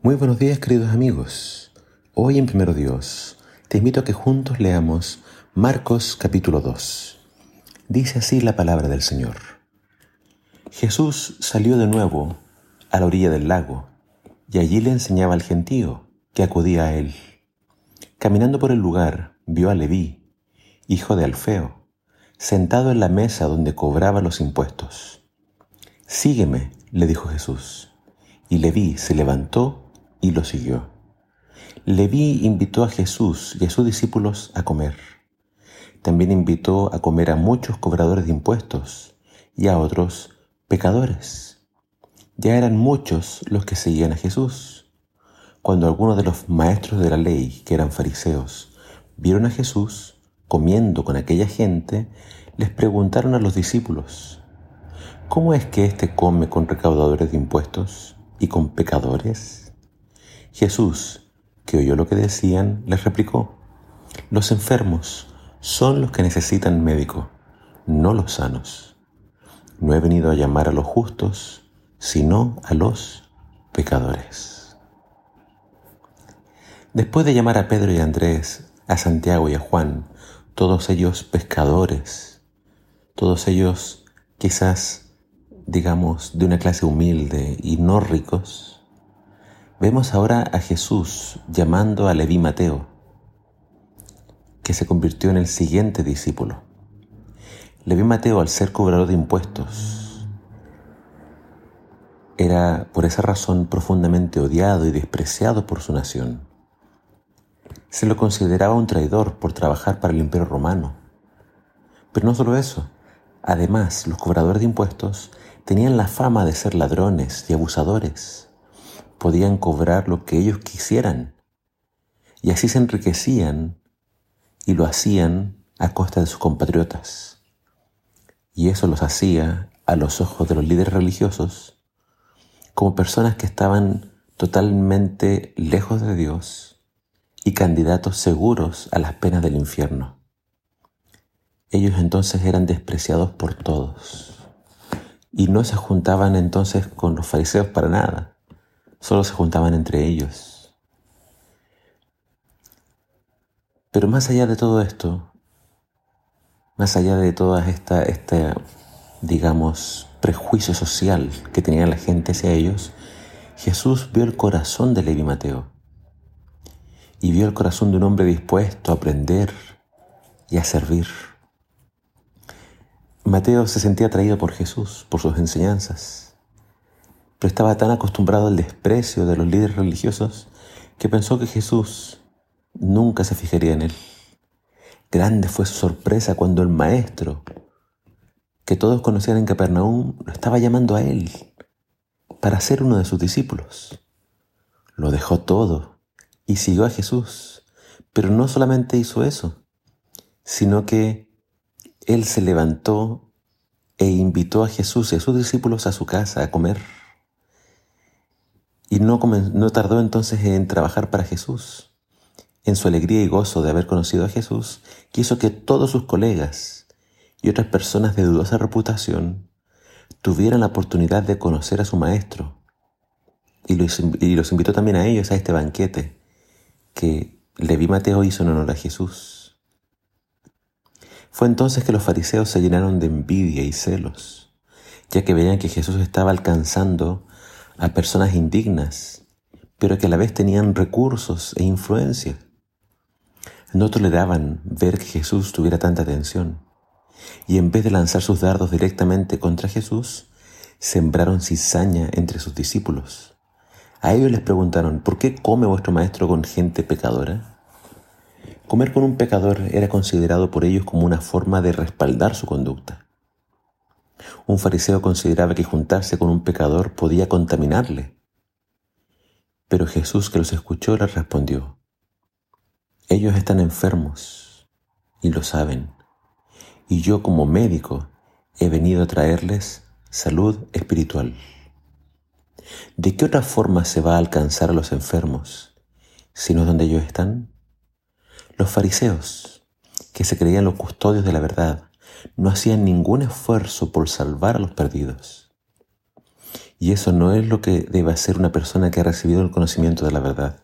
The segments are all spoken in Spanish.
Muy buenos días queridos amigos. Hoy en Primero Dios te invito a que juntos leamos Marcos capítulo 2. Dice así la palabra del Señor. Jesús salió de nuevo a la orilla del lago y allí le enseñaba al gentío que acudía a él. Caminando por el lugar vio a Leví, hijo de Alfeo, sentado en la mesa donde cobraba los impuestos. Sígueme, le dijo Jesús. Y Leví se levantó y lo siguió. Leví invitó a Jesús y a sus discípulos a comer. También invitó a comer a muchos cobradores de impuestos y a otros pecadores. Ya eran muchos los que seguían a Jesús. Cuando algunos de los maestros de la ley, que eran fariseos, vieron a Jesús comiendo con aquella gente, les preguntaron a los discípulos, ¿cómo es que éste come con recaudadores de impuestos y con pecadores? Jesús, que oyó lo que decían, les replicó, los enfermos son los que necesitan médico, no los sanos. No he venido a llamar a los justos, sino a los pecadores. Después de llamar a Pedro y a Andrés, a Santiago y a Juan, todos ellos pescadores, todos ellos quizás, digamos, de una clase humilde y no ricos, Vemos ahora a Jesús llamando a Leví Mateo, que se convirtió en el siguiente discípulo. Leví Mateo, al ser cobrador de impuestos, era por esa razón profundamente odiado y despreciado por su nación. Se lo consideraba un traidor por trabajar para el imperio romano. Pero no solo eso, además los cobradores de impuestos tenían la fama de ser ladrones y abusadores podían cobrar lo que ellos quisieran. Y así se enriquecían y lo hacían a costa de sus compatriotas. Y eso los hacía, a los ojos de los líderes religiosos, como personas que estaban totalmente lejos de Dios y candidatos seguros a las penas del infierno. Ellos entonces eran despreciados por todos y no se juntaban entonces con los fariseos para nada solo se juntaban entre ellos. Pero más allá de todo esto, más allá de toda esta, digamos, prejuicio social que tenía la gente hacia ellos, Jesús vio el corazón de Levi Mateo y vio el corazón de un hombre dispuesto a aprender y a servir. Mateo se sentía atraído por Jesús, por sus enseñanzas pero estaba tan acostumbrado al desprecio de los líderes religiosos que pensó que Jesús nunca se fijaría en él. Grande fue su sorpresa cuando el maestro, que todos conocían en Capernaum, lo estaba llamando a él para ser uno de sus discípulos. Lo dejó todo y siguió a Jesús. Pero no solamente hizo eso, sino que él se levantó e invitó a Jesús y a sus discípulos a su casa a comer. Y no, tardó entonces en trabajar para Jesús. En su alegría y gozo de haber conocido a Jesús, quiso que todos sus colegas y otras personas de dudosa reputación tuvieran la oportunidad de conocer a su Maestro. Y los, y los invitó también a ellos a este banquete que Leví Mateo hizo en honor a Jesús. Fue entonces que los fariseos se llenaron de envidia y celos, ya que veían que Jesús estaba alcanzando a personas indignas, pero que a la vez tenían recursos e influencia. No toleraban ver que Jesús tuviera tanta atención, y en vez de lanzar sus dardos directamente contra Jesús, sembraron cizaña entre sus discípulos. A ellos les preguntaron, ¿por qué come vuestro maestro con gente pecadora? Comer con un pecador era considerado por ellos como una forma de respaldar su conducta. Un fariseo consideraba que juntarse con un pecador podía contaminarle. Pero Jesús que los escuchó les respondió, ellos están enfermos y lo saben, y yo como médico he venido a traerles salud espiritual. ¿De qué otra forma se va a alcanzar a los enfermos, sino donde ellos están? Los fariseos, que se creían los custodios de la verdad, no hacían ningún esfuerzo por salvar a los perdidos. Y eso no es lo que debe hacer una persona que ha recibido el conocimiento de la verdad.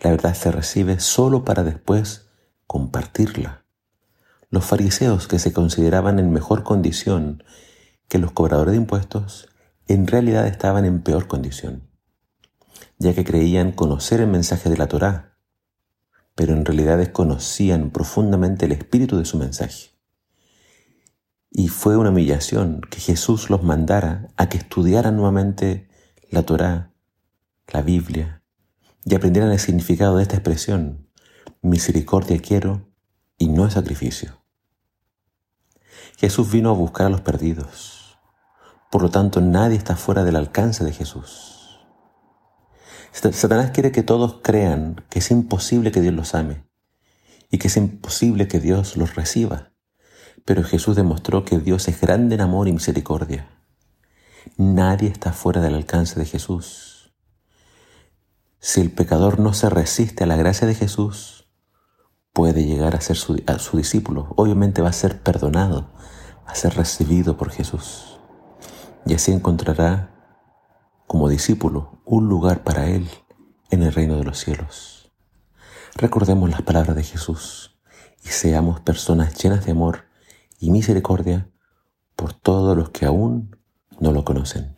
La verdad se recibe solo para después compartirla. Los fariseos que se consideraban en mejor condición que los cobradores de impuestos, en realidad estaban en peor condición, ya que creían conocer el mensaje de la Torá, pero en realidad desconocían profundamente el espíritu de su mensaje. Y fue una humillación que Jesús los mandara a que estudiaran nuevamente la Torá, la Biblia, y aprendieran el significado de esta expresión, misericordia quiero y no sacrificio. Jesús vino a buscar a los perdidos. Por lo tanto, nadie está fuera del alcance de Jesús. Satanás quiere que todos crean que es imposible que Dios los ame y que es imposible que Dios los reciba. Pero Jesús demostró que Dios es grande en amor y misericordia. Nadie está fuera del alcance de Jesús. Si el pecador no se resiste a la gracia de Jesús, puede llegar a ser su, discípulo. Obviamente va a ser perdonado, va a ser recibido por Jesús. Y así encontrará como discípulo un lugar para él en el reino de los cielos. Recordemos las palabras de Jesús y seamos personas llenas de amor y misericordia por todos los que aún no lo conocen.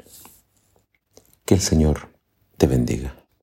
Que el Señor te bendiga.